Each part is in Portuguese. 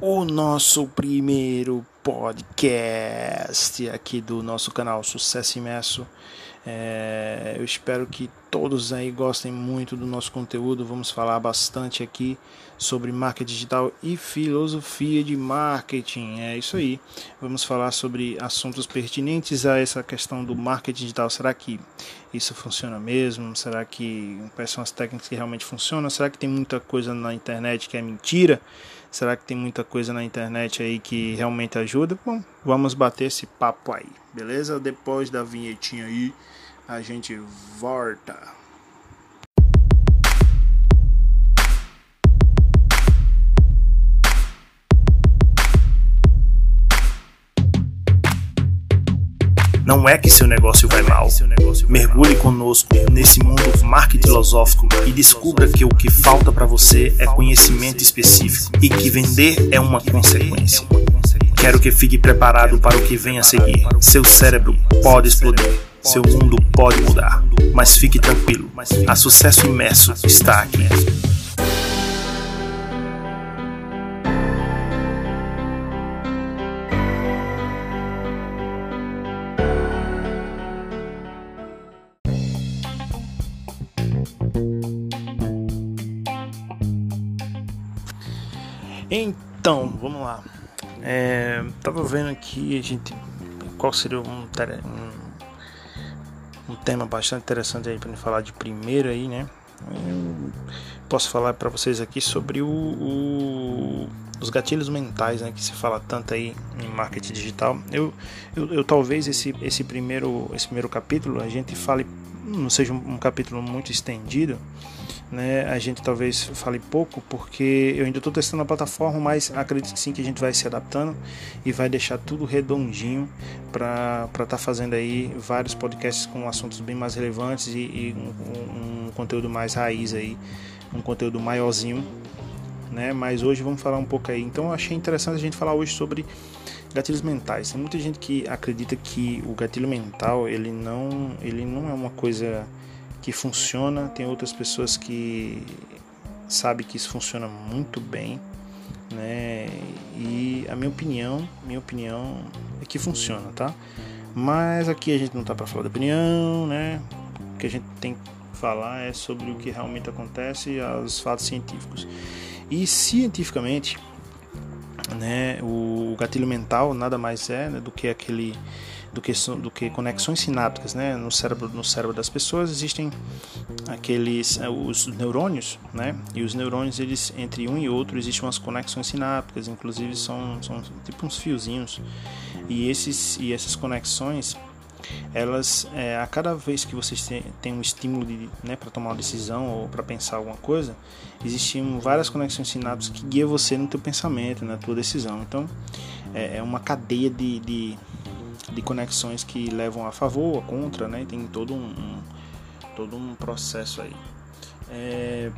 o nosso primeiro podcast aqui do nosso canal Sucesso Imerso. É, eu espero que todos aí gostem muito do nosso conteúdo. Vamos falar bastante aqui sobre marketing digital e filosofia de marketing. É isso aí. Vamos falar sobre assuntos pertinentes a essa questão do marketing digital. Será que isso funciona mesmo? Será que quais são as técnicas que realmente funcionam? Será que tem muita coisa na internet que é mentira? Será que tem muita coisa na internet aí que realmente ajuda? Bom, vamos bater esse papo aí, beleza? Depois da vinhetinha aí, a gente volta. Não é que seu negócio vai mal. Mergulhe conosco nesse mundo marketing filosófico e descubra que o que falta para você é conhecimento específico e que vender é uma consequência. Quero que fique preparado para o que vem a seguir. Seu cérebro pode explodir, seu mundo pode mudar, mas fique tranquilo. A sucesso imerso está aqui. Então, vamos lá. É, tava vendo aqui a gente qual seria um, um, tema bastante interessante aí para falar de primeiro aí, né? Eu posso falar para vocês aqui sobre o, o, os gatilhos mentais, né, que se fala tanto aí em marketing digital. Eu, eu, eu talvez esse, esse primeiro esse primeiro capítulo a gente fale não seja um, um capítulo muito estendido, né? A gente talvez fale pouco porque eu ainda estou testando a plataforma, mas acredito sim que a gente vai se adaptando e vai deixar tudo redondinho para estar tá fazendo aí vários podcasts com assuntos bem mais relevantes e, e um, um, conteúdo mais raiz aí, um conteúdo maiorzinho, né? Mas hoje vamos falar um pouco aí. Então eu achei interessante a gente falar hoje sobre gatilhos mentais. Tem muita gente que acredita que o gatilho mental ele não, ele não é uma coisa que funciona, tem outras pessoas que sabem que isso funciona muito bem, né? E a minha opinião, minha opinião é que funciona, tá? Mas aqui a gente não tá para falar da opinião, né? O que a gente tem que falar é sobre o que realmente acontece os fatos científicos. E cientificamente, né, o gatilho mental nada mais é né, do que aquele do que, do que conexões sinápticas né? no, cérebro, no cérebro das pessoas. Existem aqueles eh, os neurônios, né? e os neurônios, eles entre um e outro, existem umas conexões sinápticas, inclusive são, são tipo uns fiozinhos. E, esses, e essas conexões elas é, a cada vez que você tem um estímulo né, para tomar uma decisão ou para pensar alguma coisa, existem várias conexões sinápticas que guiam você no teu pensamento, na tua decisão. Então é, é uma cadeia de, de, de conexões que levam a favor ou contra, né? Tem todo um, um todo um processo aí. É,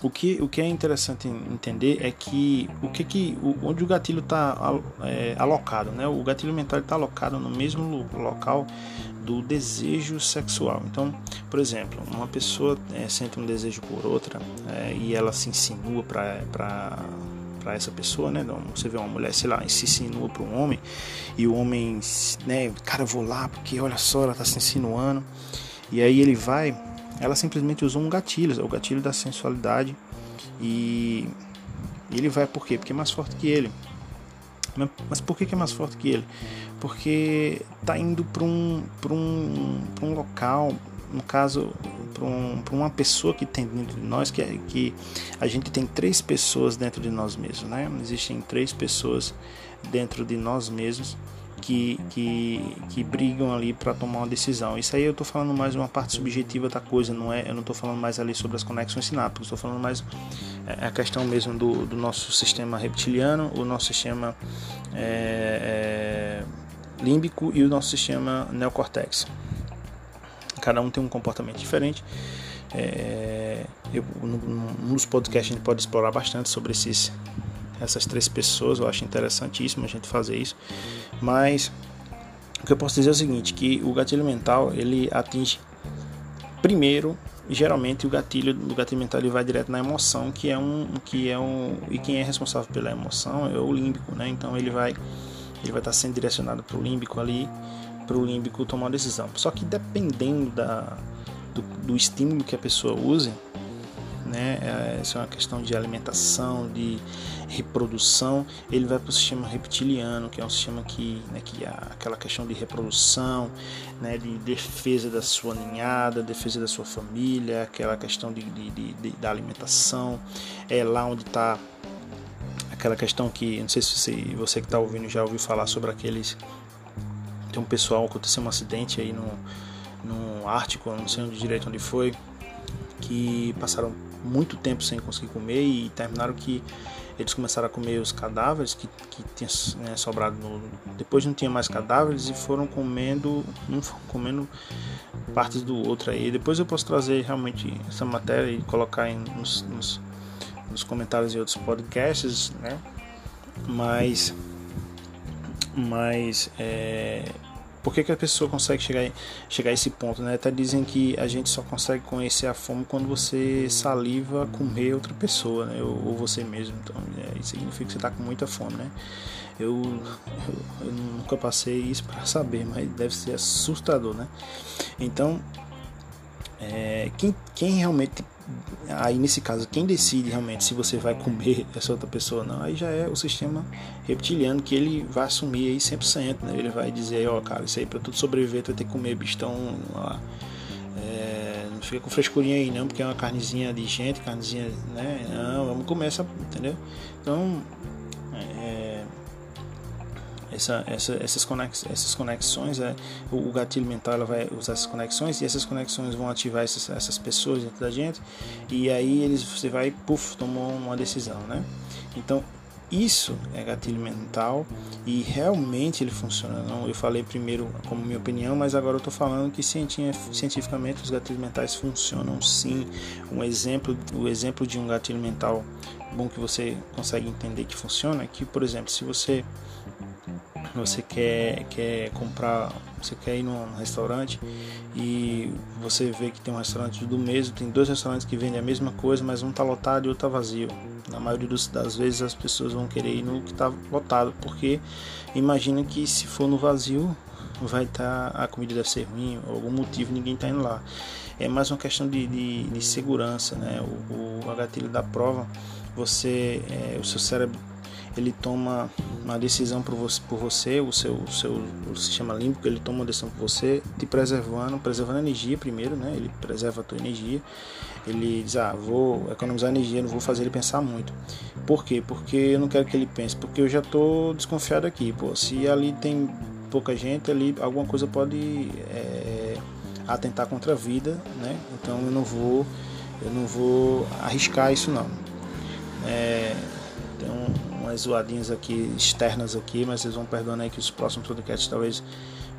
o que, o que é interessante entender é que o que, que onde o gatilho está é, alocado, né? O gatilho mental está alocado no mesmo local do desejo sexual. Então, por exemplo, uma pessoa é, sente um desejo por outra é, e ela se insinua para para essa pessoa, né? Você vê uma mulher, sei lá, se insinua para um homem e o homem, né? Cara, vou lá porque olha só, ela está se insinuando. E aí ele vai, ela simplesmente usou um gatilho, o gatilho da sensualidade e ele vai por quê? Porque é mais forte que ele. Mas por que é mais forte que ele? Porque tá indo para um, um, um local, no caso, para um, uma pessoa que tem dentro de nós, que, é, que a gente tem três pessoas dentro de nós mesmos, né? Existem três pessoas dentro de nós mesmos que, que, que brigam ali para tomar uma decisão. Isso aí eu estou falando mais uma parte subjetiva da coisa, não é? Eu não estou falando mais ali sobre as conexões sinápticas, estou falando mais é, a questão mesmo do, do nosso sistema reptiliano, o nosso sistema é, é, límbico e o nosso sistema neocortex. Cada um tem um comportamento diferente. É, eu, num dos podcasts a gente pode explorar bastante sobre esses, essas três pessoas. Eu acho interessantíssimo a gente fazer isso. Mas o que eu posso dizer é o seguinte, que o gatilho mental ele atinge primeiro geralmente o gatilho do gatilho mental ele vai direto na emoção, que é um que é um e quem é responsável pela emoção é o límbico, né? Então ele vai ele vai estar sendo direcionado para o límbico ali, para o límbico tomar uma decisão. Só que dependendo da do, do estímulo que a pessoa use, né? É, isso é uma questão de alimentação, de reprodução. Ele vai para o sistema reptiliano, que é um sistema que, né, que é aquela questão de reprodução, né, de defesa da sua ninhada, defesa da sua família, aquela questão de, de, de, de da alimentação. É lá onde está aquela questão que, não sei se você, você que está ouvindo já ouviu falar sobre aqueles. Tem um pessoal, aconteceu um acidente aí no, no Ártico, não sei onde direito onde foi, que passaram muito tempo sem conseguir comer e terminaram que eles começaram a comer os cadáveres que, que tinha né, sobrado no, depois não tinha mais cadáveres e foram comendo um comendo partes do outro aí. Depois eu posso trazer realmente essa matéria e colocar em, nos, nos, nos comentários de outros podcasts né? Mas mas é, por que, que a pessoa consegue chegar, chegar a esse ponto? Né? Até dizem que a gente só consegue conhecer a fome quando você saliva comer outra pessoa, né? ou, ou você mesmo. Então, é, isso significa que você está com muita fome. Né? Eu, eu, eu nunca passei isso para saber, mas deve ser assustador. Né? Então, é, quem, quem realmente aí nesse caso quem decide realmente se você vai comer essa outra pessoa não aí já é o sistema reptiliano que ele vai assumir aí 100% né? ele vai dizer ó oh, cara isso aí para tudo sobreviver tu vai ter que comer bistão é, não fica com frescurinha aí não porque é uma carnezinha de gente carnezinha né? Não vamos comer essa entendeu? Então é, essa, essa, essas, conex, essas conexões, é, o, o, gatilho mental ela vai usar essas conexões e essas conexões vão ativar essas, essas pessoas dentro da gente e aí eles, você vai, puf, tomou uma decisão, né? Então, isso é gatilho mental e realmente ele funciona. Não, eu falei primeiro como minha opinião, mas agora eu estou falando que cientificamente os gatilhos mentais funcionam sim. Um exemplo, o exemplo de um gatilho mental bom que você consegue entender que funciona é que, por exemplo, se você você quer, quer comprar, você quer ir num restaurante e você vê que tem um restaurante do mesmo, tem dois restaurantes que vendem a mesma coisa, mas um está lotado e outro está vazio. Na maioria das vezes as pessoas vão querer ir no que está lotado, porque imagina que se for no vazio vai estar tá, a comida deve ser ruim, ou algum motivo ninguém está indo lá. É mais uma questão de, de, de segurança, né? O, o gatilho da prova, você, é, o seu cérebro ele toma uma decisão por você, por você o seu, seu o sistema límbico, ele toma uma decisão por você, te preservando, preservando a energia primeiro, né? Ele preserva a tua energia. Ele diz, ah, vou economizar energia, não vou fazer ele pensar muito. Por quê? Porque eu não quero que ele pense, porque eu já estou desconfiado aqui, pô. Se ali tem pouca gente, ali alguma coisa pode é, atentar contra a vida, né? Então eu não vou, eu não vou arriscar isso não. É, então umas zoadinhas aqui externas aqui, mas vocês vão perdoar aí que os próximos podcasts talvez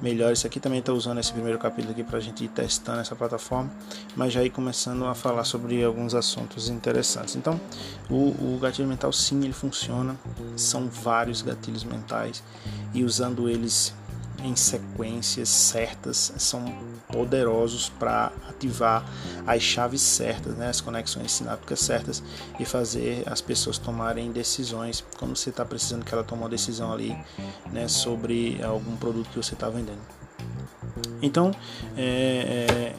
melhor. Isso aqui também está usando esse primeiro capítulo aqui para a gente ir testando essa plataforma, mas já ir começando a falar sobre alguns assuntos interessantes. Então, o, o gatilho mental sim, ele funciona. São vários gatilhos mentais e usando eles em sequências certas são poderosos para ativar as chaves certas, né, as conexões sinápticas certas e fazer as pessoas tomarem decisões quando você está precisando que ela tome uma decisão ali né, sobre algum produto que você está vendendo. Então, é, é,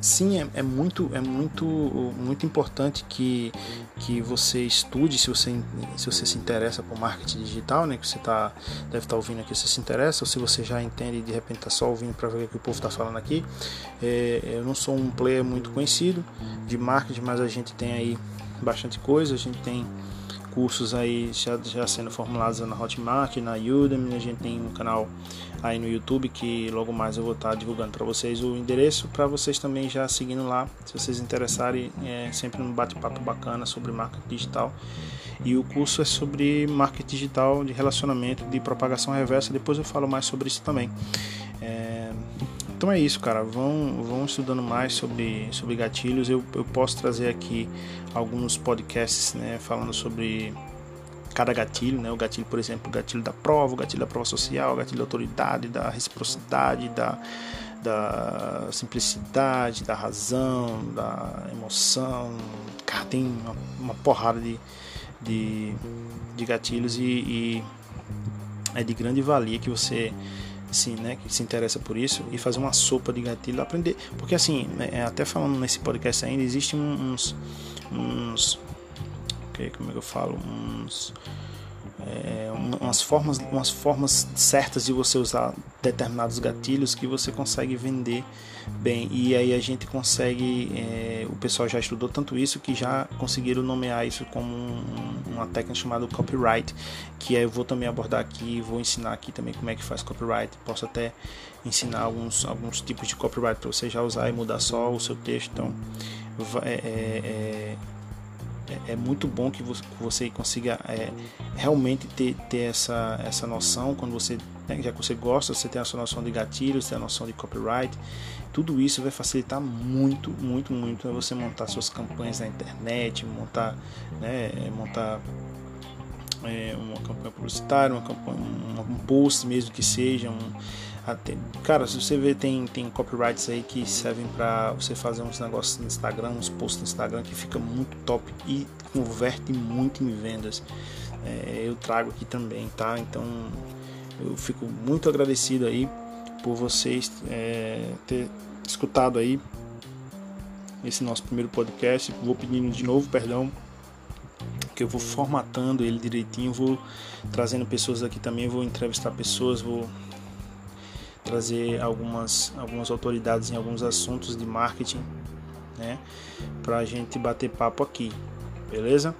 sim, é, é, muito, é muito, muito importante que, que você estude, se você, se você se interessa por marketing digital, né, que você tá, deve estar tá ouvindo aqui, você se interessa, ou se você já entende e de repente está só ouvindo para ver o que o povo está falando aqui. É, eu não sou um player muito conhecido de marketing, mas a gente tem aí bastante coisa, a gente tem cursos aí já, já sendo formulados na Hotmart, na Udemy, a gente tem um canal aí no YouTube que logo mais eu vou estar divulgando para vocês o endereço para vocês também já seguindo lá, se vocês interessarem, é sempre um bate-papo bacana sobre marketing digital. E o curso é sobre marketing digital de relacionamento, de propagação reversa. Depois eu falo mais sobre isso também. Então é isso, cara. Vão, vão estudando mais sobre, sobre gatilhos. Eu, eu posso trazer aqui alguns podcasts né, falando sobre cada gatilho, né? O gatilho, por exemplo, o gatilho da prova, o gatilho da prova social, o gatilho da autoridade, da reciprocidade, da, da simplicidade, da razão, da emoção. Cara, tem uma, uma porrada de, de, de gatilhos e, e, é de grande valia que você sim, né, que se interessa por isso e fazer uma sopa de gatilho, aprender, porque assim, né, até falando nesse podcast ainda, existem uns, uns, okay, como é que eu falo, uns é, umas, formas, umas formas certas de você usar determinados gatilhos que você consegue vender bem. E aí a gente consegue, é, o pessoal já estudou tanto isso que já conseguiram nomear isso como um, uma técnica chamada copyright, que eu vou também abordar aqui, vou ensinar aqui também como é que faz copyright. Posso até ensinar alguns, alguns tipos de copyright para você já usar e mudar só o seu texto. Então, é, é, é é, é, muito bom que você consiga é, realmente ter, ter essa, essa noção. Quando você né, já que você gosta, você tem a sua noção de gatilhos, tem a noção de copyright, tudo isso vai facilitar muito, muito, muito você montar suas campanhas na internet, montar, né, montar é, uma campanha publicitária, uma campanha, um, um post mesmo que seja, um, Cara, se você ver, tem, tem copyrights aí que servem para você fazer uns negócios no Instagram, uns posts no Instagram que fica muito top e converte muito em vendas. É, eu trago aqui também, tá? Então eu fico muito agradecido aí por vocês é, ter escutado aí esse nosso primeiro podcast. Vou pedindo de novo perdão que eu vou formatando ele direitinho, vou trazendo pessoas aqui também, vou entrevistar pessoas, vou trazer algumas, algumas autoridades em alguns assuntos de marketing, né? Para a gente bater papo aqui, beleza?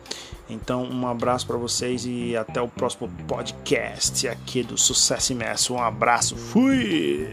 Então, um abraço para vocês e até o próximo podcast aqui do Sucesso Imerso. Um abraço, fui!